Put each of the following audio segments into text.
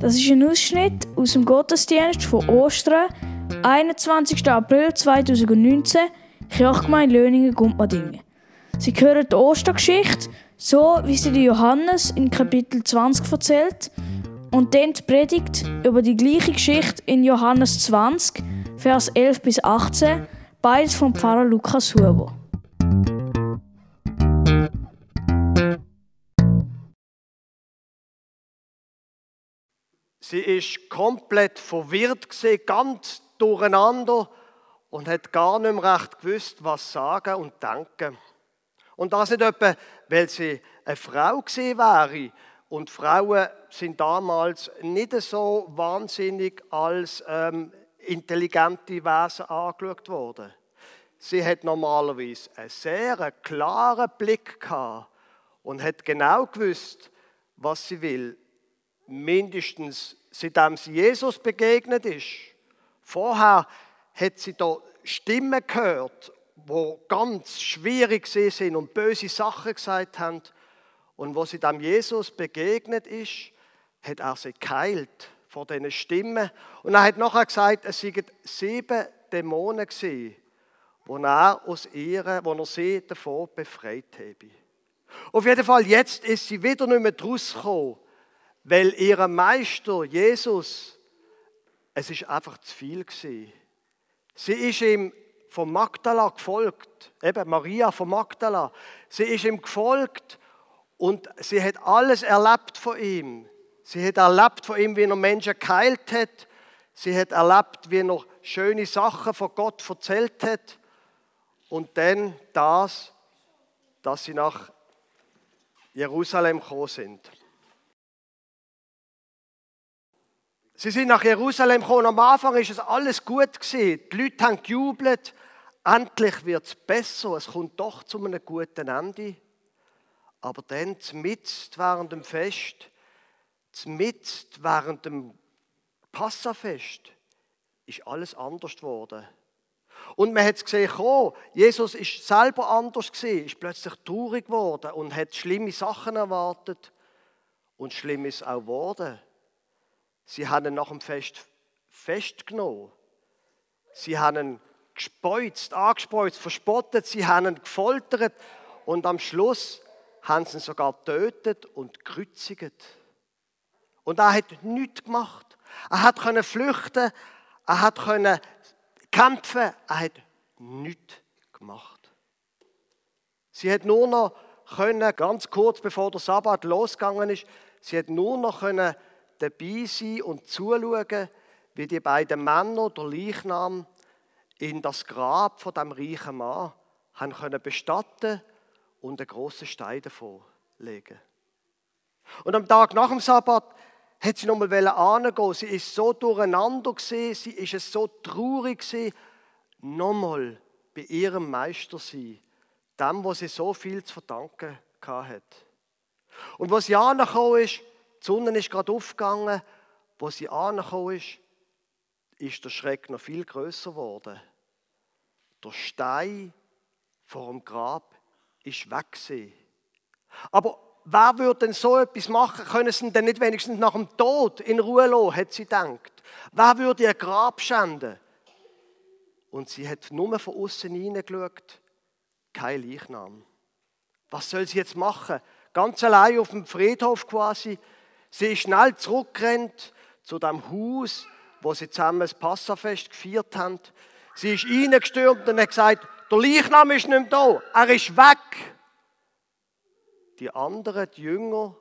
Das ist ein Ausschnitt aus dem Gottesdienst von Ostern, 21. April 2019, Kirchgemeinde Löningen, Gumpmadingen. Sie hören die Ostergeschichte, so wie sie Johannes in Kapitel 20 erzählt, und dann die Predigt über die gleiche Geschichte in Johannes 20, Vers 11 bis 18, beides vom Pfarrer Lukas Huber. Sie ist komplett verwirrt gesehen, ganz durcheinander und hat gar nicht mehr recht gewusst, was sagen und denken. Und das nicht etwa, weil sie eine Frau gesehen wäre. Und Frauen sind damals nicht so wahnsinnig als ähm, intelligente Wesen angeschaut worden. Sie hat normalerweise einen sehr klaren Blick gehabt und hat genau gewusst, was sie will. Mindestens seitdem sie Jesus begegnet ist. Vorher hat sie da Stimmen gehört, wo ganz schwierig sind und böse Sachen gesagt haben. Und wo sie dem Jesus begegnet ist, hat er sie geheilt vor diesen Stimmen. Und er hat nachher gesagt, es seien sieben Dämonen gewesen, wo er aus ihr, wo er sie davon befreit habe. Auf jeden Fall, jetzt ist sie wieder nicht mehr draus gekommen weil ihr Meister Jesus, es ist einfach zu viel gewesen. Sie ist ihm von Magdala gefolgt, eben Maria von Magdala. Sie ist ihm gefolgt und sie hat alles erlebt von ihm. Sie hat erlebt von ihm, wie er Menschen geheilt hat. Sie hat erlebt, wie er schöne Sachen von Gott erzählt hat. Und dann das, dass sie nach Jerusalem gekommen sind. Sie sind nach Jerusalem gekommen. Am Anfang ist es alles gut gewesen. Die Leute haben gejubelt. Endlich wird es besser. Es kommt doch zu einem guten Ende. Aber dann, mitten während dem Fest, mitten während dem Passafest, ist alles anders geworden. Und man hat es gesehen, oh, Jesus ist selber anders gewesen, ist plötzlich traurig geworden und hat schlimme Sachen erwartet. Und schlimm ist auch geworden. Sie haben ihn nach dem Fest festgenommen. Sie haben ihn gespeuzt, angespeuzt, verspottet. Sie haben ihn gefoltert. Und am Schluss haben sie ihn sogar tötet und gekreuzigt. Und er hat nichts gemacht. Er hat können flüchten, er hat können kämpfen, er hat nichts gemacht. Sie hat nur noch können, ganz kurz bevor der Sabbat losgegangen ist, sie hat nur noch können dabei sein und zuschauen, wie die beiden Männer der Leichnam in das Grab von dem reichen Mann haben können bestatten und einen großen Stein davor legen. Und am Tag nach dem Sabbat hat sie nochmal angehen. Sie ist so durcheinander gewesen, sie ist es so traurig gewesen, nochmal bei ihrem Meister sein, dem, wo sie so viel zu verdanken hat. Und was ja angekommen ist, die Sonne ist gerade aufgegangen. Wo sie angekommen ist, ist der Schreck noch viel größer geworden. Der Stein vor dem Grab ist weg. Aber wer würde denn so etwas machen? Können sie denn nicht wenigstens nach dem Tod in Ruhe lassen, hat sie gedacht. Wer würde ihr Grab schänden? Und sie hat nur von außen hineingeschaut, kein Leichnam. Was soll sie jetzt machen? Ganz allein auf dem Friedhof quasi Sie ist schnell zurückgerannt zu dem Haus, wo sie zusammen das Passafest gefeiert haben. Sie ist reingestürmt und hat gesagt, der Leichnam ist nicht mehr da, er ist weg. Die anderen, die Jünger,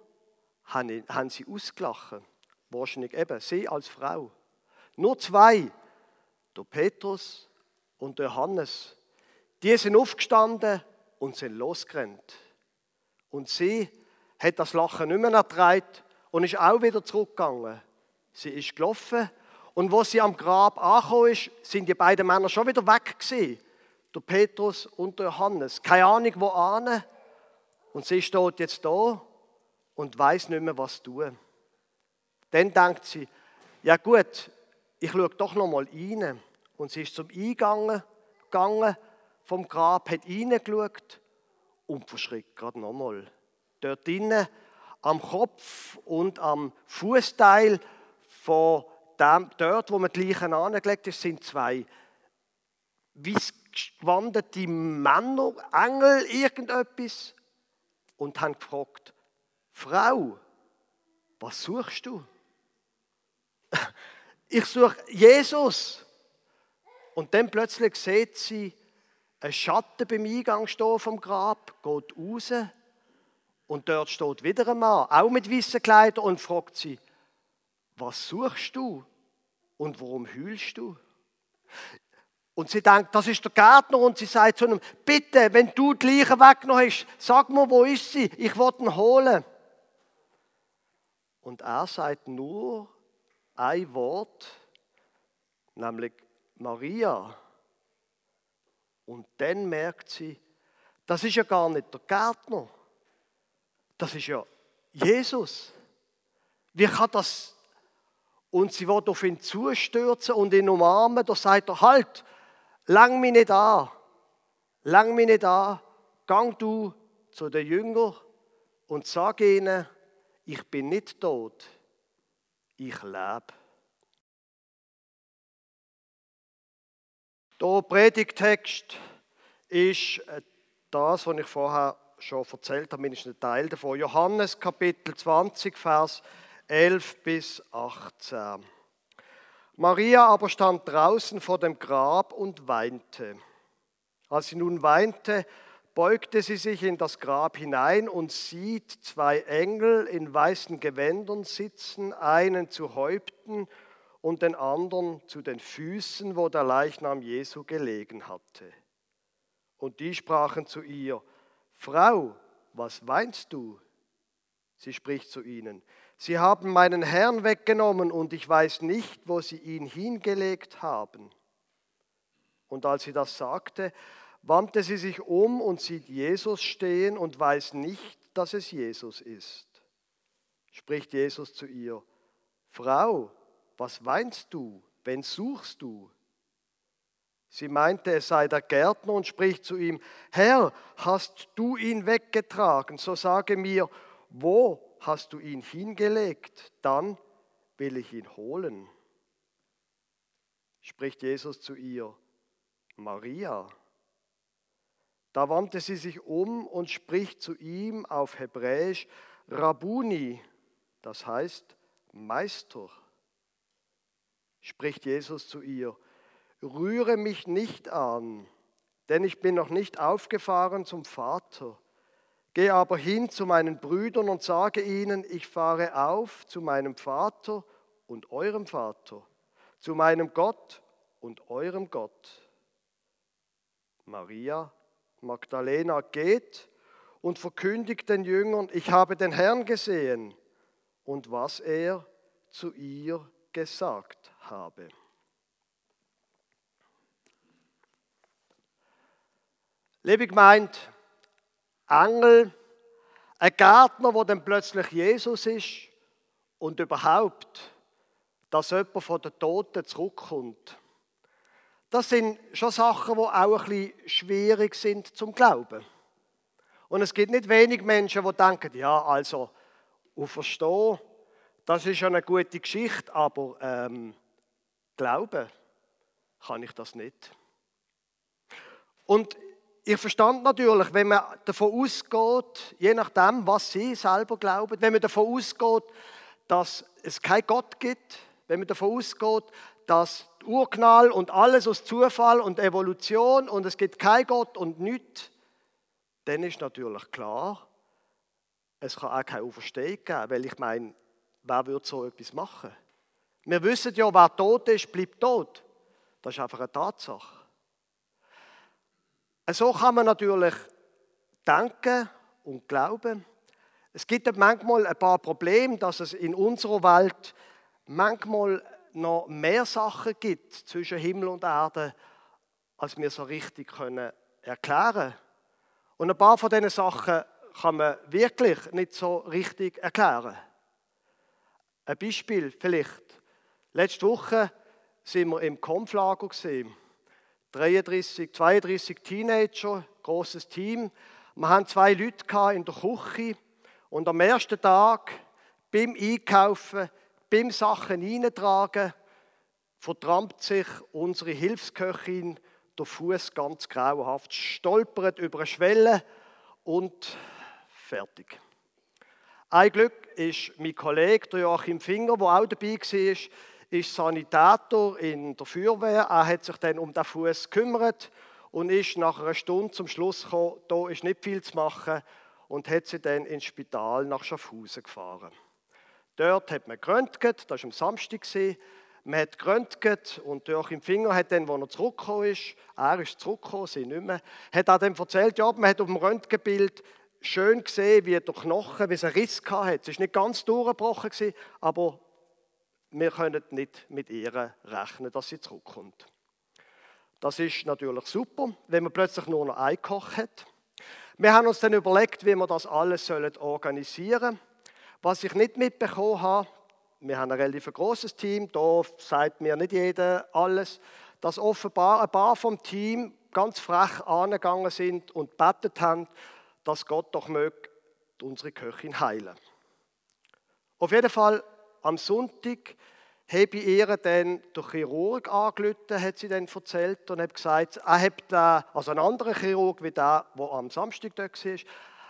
haben sie ausgelachen. Wahrscheinlich eben, sie als Frau. Nur zwei, der Petrus und der Johannes, die sind aufgestanden und sind losgerannt. Und sie hat das Lachen nicht mehr ertragen und ist auch wieder zurückgegangen. Sie ist gelaufen und wo sie am Grab angekommen ist, sind die beiden Männer schon wieder weg gewesen. Der Petrus und der Johannes. Keine Ahnung, wo ane. Und sie steht jetzt da und weiß nicht mehr, was tun. Dann denkt sie, ja gut, ich schaue doch noch mal rein. Und sie ist zum Eingang gegangen vom Grab, hat reingeschaut und verschrickt gerade nochmal. Dort drinnen am Kopf und am Fußteil von dem, dort, wo man die Leichen angelegt ist, sind zwei weiß gewandete Männer, Engel, irgendetwas und haben gefragt, Frau, was suchst du? Ich suche Jesus. Und dann plötzlich sieht sie einen Schatten beim Eingang stehen vom Grab, geht raus und dort steht wieder ein Mann, auch mit weißen Kleidern und fragt sie, was suchst du und warum heulst du? Und sie denkt, das ist der Gärtner und sie sagt zu ihm, bitte, wenn du die Leiche weggenommen hast, sag mir, wo ist sie? Ich will ihn holen. Und er sagt nur ein Wort, nämlich Maria. Und dann merkt sie, das ist ja gar nicht der Gärtner, das ist ja Jesus. Wie kann das? Und sie wird auf ihn zustürzen und ihn umarmen. Da sagt er, halt, lang mich nicht an, lang mich nicht an, gang du zu den Jüngern und sag ihnen, ich bin nicht tot, ich lebe. Der Predigtext ist das, was ich vorher schon erzählt habe, mindestens ein Teil davon. Johannes Kapitel 20, Vers 11 bis 18. Maria aber stand draußen vor dem Grab und weinte. Als sie nun weinte, beugte sie sich in das Grab hinein und sieht zwei Engel in weißen Gewändern sitzen, einen zu Häupten und den anderen zu den Füßen, wo der Leichnam Jesu gelegen hatte. Und die sprachen zu ihr, Frau, was weinst du? Sie spricht zu ihnen, Sie haben meinen Herrn weggenommen und ich weiß nicht, wo sie ihn hingelegt haben. Und als sie das sagte, wandte sie sich um und sieht Jesus stehen und weiß nicht, dass es Jesus ist. Spricht Jesus zu ihr, Frau, was weinst du, wen suchst du? Sie meinte, es sei der Gärtner und spricht zu ihm, Herr, hast du ihn weggetragen, so sage mir, wo hast du ihn hingelegt, dann will ich ihn holen. Spricht Jesus zu ihr, Maria. Da wandte sie sich um und spricht zu ihm auf Hebräisch Rabuni, das heißt Meister. Spricht Jesus zu ihr, rühre mich nicht an, denn ich bin noch nicht aufgefahren zum Vater. Geh aber hin zu meinen Brüdern und sage ihnen, ich fahre auf zu meinem Vater und eurem Vater, zu meinem Gott und eurem Gott. Maria Magdalena geht und verkündigt den Jüngern, ich habe den Herrn gesehen und was er zu ihr gesagt habe. Liebe Gemeinde, Engel, ein Gärtner, wo dann plötzlich Jesus ist und überhaupt, dass jemand von den Toten zurückkommt. Das sind schon Sachen, die auch ein bisschen schwierig sind zum Glauben. Und es gibt nicht wenig Menschen, die denken, ja, also, verstehen, das ist schon eine gute Geschichte, aber ähm, glauben kann ich das nicht. Und ich verstand natürlich, wenn man davon ausgeht, je nachdem, was sie selber glauben, wenn man davon ausgeht, dass es keinen Gott gibt, wenn man davon ausgeht, dass Urknall und alles aus Zufall und Evolution und es gibt keinen Gott und nichts, dann ist natürlich klar, es kann auch keine Auferstehung geben, weil ich meine, wer würde so etwas machen? Wir wissen ja, wer tot ist, bleibt tot. Das ist einfach eine Tatsache. So kann man natürlich denken und glauben. Es gibt manchmal ein paar Probleme, dass es in unserer Welt manchmal noch mehr Sachen gibt zwischen Himmel und Erde, als wir so richtig können erklären Und ein paar von diesen Sachen kann man wirklich nicht so richtig erklären. Ein Beispiel vielleicht. Letzte Woche sind wir im Konflager gesehen. 33, 32 Teenager, großes Team. Wir haben zwei Leute in der Küche und am ersten Tag beim Einkaufen beim Sachen hineintragen, vertrampt sich unsere Hilfsköchin der Fuß ganz grauenhaft, stolpert über eine Schwelle und fertig. Ein Glück ist mein Kollege, Joachim Finger, der auch dabei war, ist Sanitäter in der Feuerwehr. Er hat sich dann um den Fuß gekümmert und ist nach einer Stunde zum Schluss gekommen, da ist nicht viel zu machen und hat sie dann ins Spital nach Schaffhausen gefahren. Dort hat man geröntgt, das war am Samstag, man hat geröntgt und Joachim Finger hat dann, als er zurückgekommen ist, er ist zurückgekommen, sie nicht mehr, hat er dann erzählt, ja, man hat auf dem Röntgenbild schön gesehen, wie der Knochen, wie es einen Riss hatte. Es war nicht ganz durchgebrochen, aber wir können nicht mit ihr rechnen, dass sie zurückkommt. Das ist natürlich super, wenn man plötzlich nur noch einen Koch hat. Wir haben uns dann überlegt, wie wir das alles organisieren sollen. Was ich nicht mitbekommen habe, wir haben ein relativ großes Team, da sagt mir nicht jeder alles, dass offenbar ein paar vom Team ganz frech angegangen sind und betet haben, dass Gott doch möge unsere Köchin heilen. Auf jeden Fall am Sonntag habe ich ihr dann der Chirurg angerufen, hat sie dann erzählt und hat gesagt, er hat da, also ein anderer Chirurg wie der, der am Samstag dort war,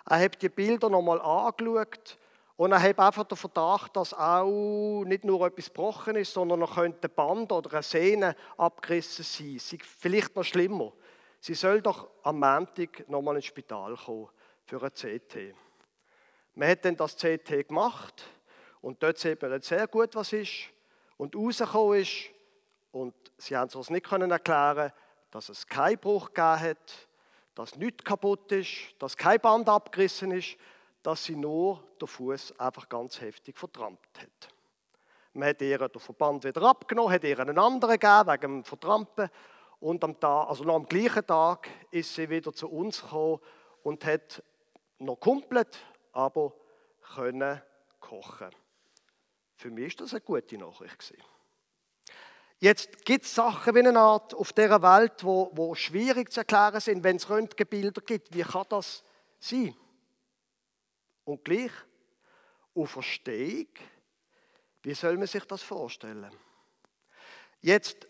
er hat die Bilder nochmal angeschaut und er hat einfach den Verdacht, dass auch nicht nur etwas gebrochen ist, sondern noch könnte ein Band oder eine Sehne abgerissen sein. Sie, vielleicht noch schlimmer. Sie soll doch am Montag nochmal ins Spital kommen für ein CT. Man hat dann das CT gemacht und dort sieht man sehr gut, was ist. Und rausgekommen ist, und sie haben es uns nicht erklären dass es keinen Bruch gegeben hat, dass nichts kaputt ist, dass kein Band abgerissen ist, dass sie nur den Fuß einfach ganz heftig vertrampt hat. Man hat ihr den Verband wieder abgenommen, hat ihr einen anderen gegeben wegen dem Vertrampen und am, Tag, also noch am gleichen Tag ist sie wieder zu uns gekommen und hat noch komplett, aber können kochen. Für mich ist das eine gute Nachricht gewesen. Jetzt gibt es Sachen wie eine Art auf dieser Welt, wo, wo schwierig zu erklären sind, wenn es Röntgenbilder gibt. Wie kann das sein? Und gleich, auf Verstehung, wie soll man sich das vorstellen? Jetzt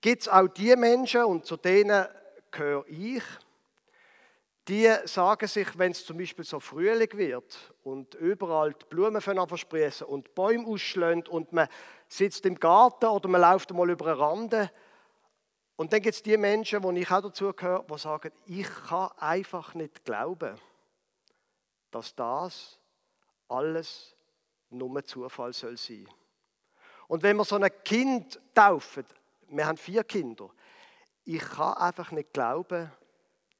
gibt es auch die Menschen, und zu denen gehöre ich, die sagen sich, wenn es zum Beispiel so Frühling wird und überall die Blumen versprießen und die Bäume ausschlägt und man sitzt im Garten oder man läuft mal über eine Rande und dann gibt es die Menschen, wo ich auch dazu gehöre, die sagen, ich kann einfach nicht glauben, dass das alles nur Zufall soll sein. Und wenn wir so ein Kind taufen, wir haben vier Kinder, ich kann einfach nicht glauben,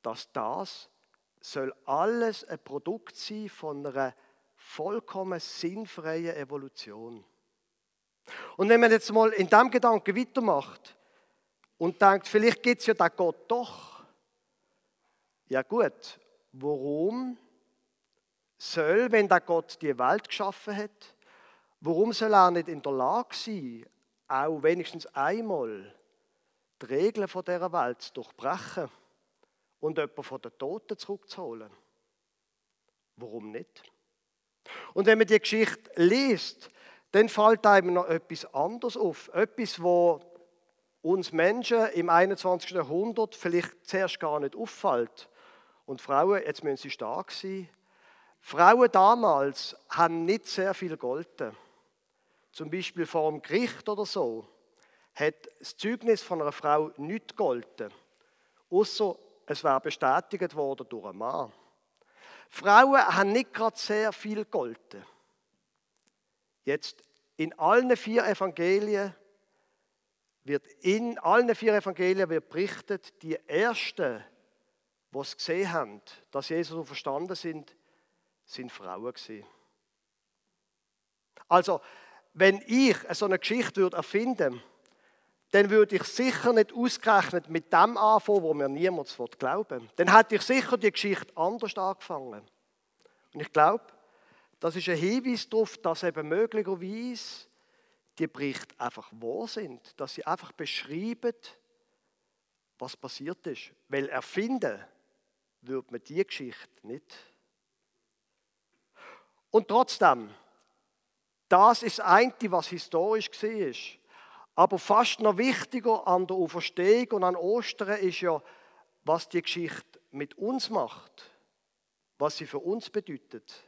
dass das soll alles ein Produkt sein von einer vollkommen sinnfreien Evolution. Und wenn man jetzt mal in diesem Gedanken weitermacht und denkt, vielleicht gibt es ja den Gott doch. Ja gut, warum soll, wenn der Gott die Welt geschaffen hat, warum soll er nicht in der Lage sein, auch wenigstens einmal die Regeln dieser Welt zu durchbrechen? Und jemanden von den Toten zurückzuholen. Warum nicht? Und wenn man die Geschichte liest, dann fällt einem noch etwas anderes auf. Etwas, wo uns Menschen im 21. Jahrhundert vielleicht zuerst gar nicht auffällt. Und Frauen, jetzt müssen sie stark sein. Frauen damals haben nicht sehr viel golden. Zum Beispiel vor dem Gericht oder so hat das Zeugnis von einer Frau nicht golden. Außer es war bestätigt worden durch einen Mann. Frauen haben nicht gerade sehr viel golden. Jetzt in allen vier Evangelien wird in allen vier Evangelien wird berichtet, die ersten, die es gesehen haben, dass Jesus verstanden sind, sind Frauen gewesen. Also, wenn ich so eine Geschichte würde erfinden würde, dann würde ich sicher nicht ausgerechnet mit dem anfangen, wo mir niemand glauben will. Dann hätte ich sicher die Geschichte anders angefangen. Und ich glaube, das ist ein Hinweis darauf, dass eben möglicherweise die Berichte einfach wahr sind, dass sie einfach beschreiben, was passiert ist. Weil erfinden würde man die Geschichte nicht. Und trotzdem, Das ist das eine, was historisch war. Aber fast noch wichtiger an der Auferstehung und an Ostern ist ja, was die Geschichte mit uns macht, was sie für uns bedeutet.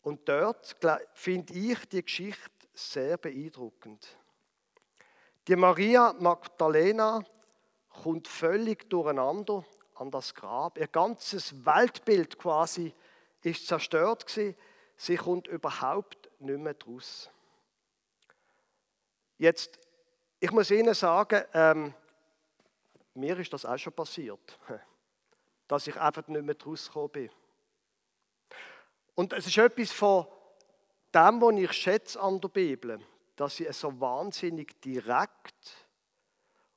Und dort finde ich die Geschichte sehr beeindruckend. Die Maria Magdalena kommt völlig durcheinander an das Grab. Ihr ganzes Weltbild quasi ist zerstört gewesen. Sie kommt überhaupt nicht mehr draus. Jetzt, ich muss Ihnen sagen, ähm, mir ist das auch schon passiert, dass ich einfach nicht mehr rausgekommen bin. Und es ist etwas von dem, was ich schätze an der Bibel, dass sie so wahnsinnig direkt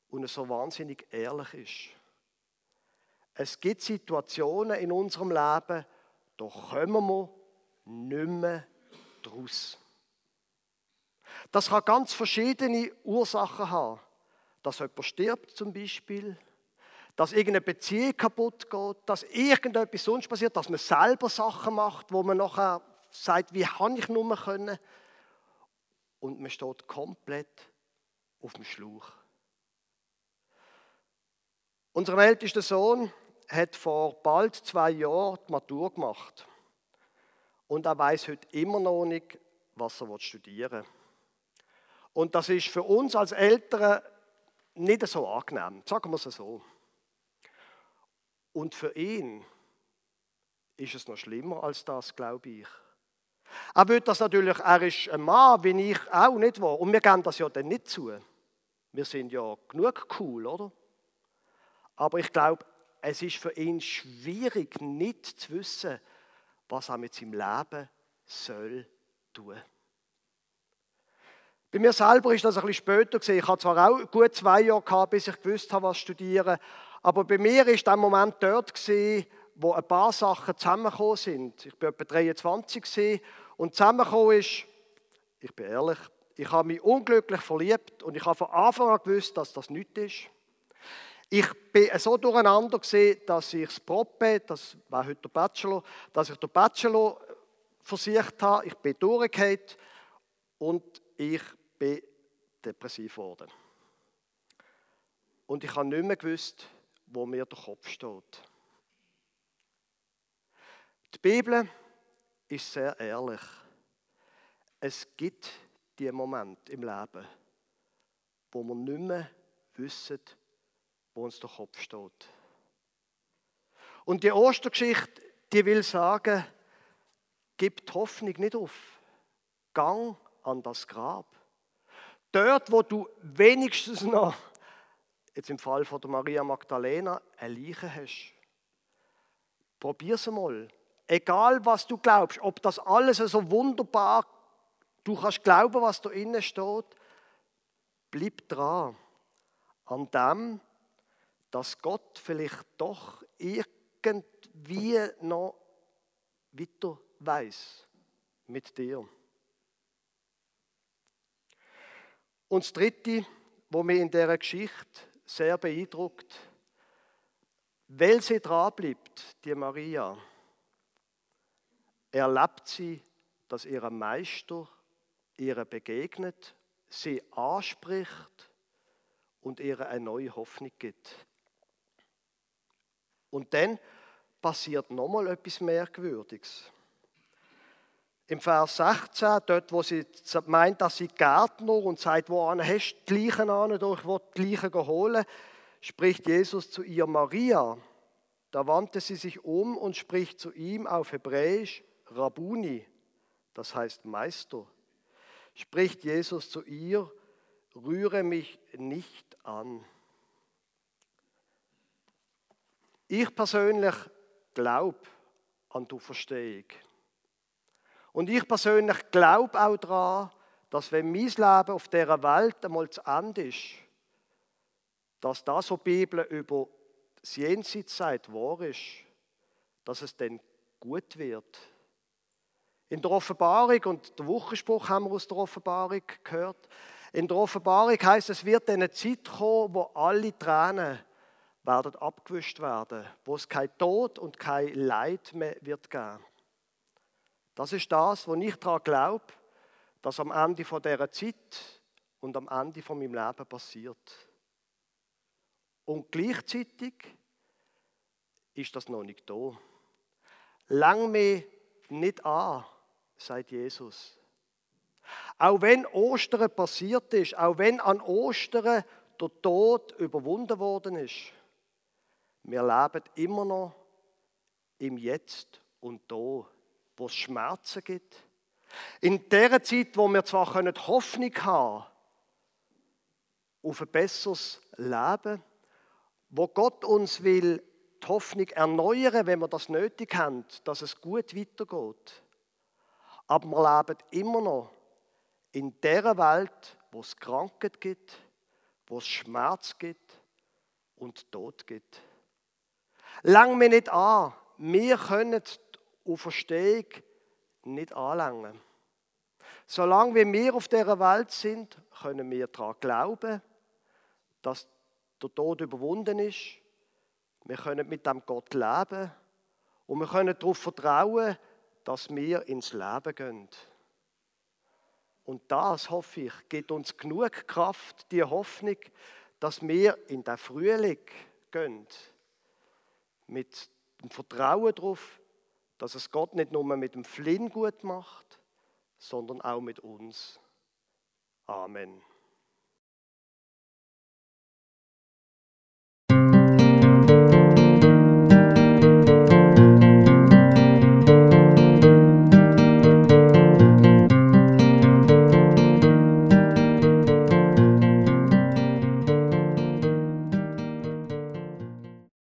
und so wahnsinnig ehrlich ist. Es gibt Situationen in unserem Leben, da kommen wir nicht mehr draus. Das kann ganz verschiedene Ursachen haben. Dass jemand stirbt zum Beispiel, dass irgendeine Beziehung kaputt geht, dass irgendetwas sonst passiert, dass man selber Sachen macht, wo man nachher sagt, wie habe ich nur können. Und man steht komplett auf dem Schlauch. Unser ältester Sohn hat vor bald zwei Jahren die Matur gemacht. Und er weiß heute immer noch nicht, was er studieren will. Und das ist für uns als Eltern nicht so angenehm, sagen wir es so. Und für ihn ist es noch schlimmer als das, glaube ich. Er wird das natürlich, er ist ein Mann, wie ich auch nicht war. Und wir geben das ja dann nicht zu. Wir sind ja genug cool, oder? Aber ich glaube, es ist für ihn schwierig, nicht zu wissen, was er mit seinem Leben soll tun. Bei mir selber ist das ein bisschen später gesehen. Ich hatte zwar auch gut zwei Jahre gehabt, bis ich gewusst habe, was studieren. Aber bei mir ist der Moment dort gesehen, wo ein paar Sachen zusammengekommen sind. Ich bin etwa 23 gesehen und zusammengekommen ist, ich bin ehrlich, ich habe mich unglücklich verliebt und ich habe von Anfang an gewusst, dass das nichts ist. Ich bin so durcheinander gesehen, dass ich das Prope, das war heute der Bachelor, dass ich den Bachelor versiegt habe. Ich bin durchgefallen und ich bin depressiv geworden. Und ich habe nicht mehr gewusst, wo mir der Kopf steht. Die Bibel ist sehr ehrlich. Es gibt die Momente im Leben, wo wir nicht mehr wissen, wo uns der Kopf steht. Und die Ostergeschichte, die will sagen, gib die Hoffnung nicht auf. Gang an das Grab. Dort, wo du wenigstens noch, jetzt im Fall von der Maria Magdalena, eine Leiche hast. Probier es mal. Egal, was du glaubst, ob das alles so wunderbar, du kannst glauben, was da innen steht, bleib dran. An dem, dass Gott vielleicht doch irgendwie noch weiter weiß mit dir. Und das Dritte, wo mich in dieser Geschichte sehr beeindruckt, weil sie dranbleibt, die Maria, erlebt sie, dass ihr Meister ihr begegnet, sie anspricht und ihr eine neue Hoffnung gibt. Und dann passiert nochmal etwas Merkwürdiges. Im Vers 16, dort, wo sie meint, dass sie Gärtner und sagt, wo an hast du die Leichen an, ich will die Leichen holen, spricht Jesus zu ihr Maria. Da wandte sie sich um und spricht zu ihm auf Hebräisch Rabuni, das heißt Meister. Spricht Jesus zu ihr, rühre mich nicht an. Ich persönlich glaube an die Verstehung. Und ich persönlich glaube auch daran, dass wenn mein Leben auf dieser Welt einmal zu Ende ist, dass das, was die Bibel über das Jenseits sagt, wahr ist, dass es dann gut wird. In der Offenbarung, und der Wochenspruch haben wir aus der Offenbarung gehört, in der Offenbarung heißt es, wird eine Zeit kommen, wo alle Tränen werden abgewischt werden, wo es kein Tod und kein Leid mehr wird geben. Das ist das, wo ich daran glaube, das am Ende von dieser Zeit und am Ende von meinem Leben passiert. Und gleichzeitig ist das noch nicht da. Lang mir nicht an, sagt Jesus. Auch wenn Ostern passiert ist, auch wenn an Ostern der Tod überwunden worden ist, wir leben immer noch im Jetzt und da, wo es Schmerzen gibt. In der Zeit, wo wir zwar Hoffnung haben auf ein besseres Leben, wo Gott uns will die Hoffnung erneuern, wenn wir das nötig haben, dass es gut weitergeht. Aber wir leben immer noch in der Welt, wo es Krankheit gibt, wo es Schmerz gibt und Tod gibt. Lang mir nicht an, wir können die Auferstehung nicht anlangen. Solange wir auf dieser Welt sind, können wir daran glauben, dass der Tod überwunden ist. Wir können mit dem Gott leben und wir können darauf vertrauen, dass wir ins Leben gehen. Und das, hoffe ich, gibt uns genug Kraft, die Hoffnung, dass wir in den Frühling gehen. Mit dem Vertrauen darauf, dass es Gott nicht nur mit dem Flynn gut macht, sondern auch mit uns. Amen.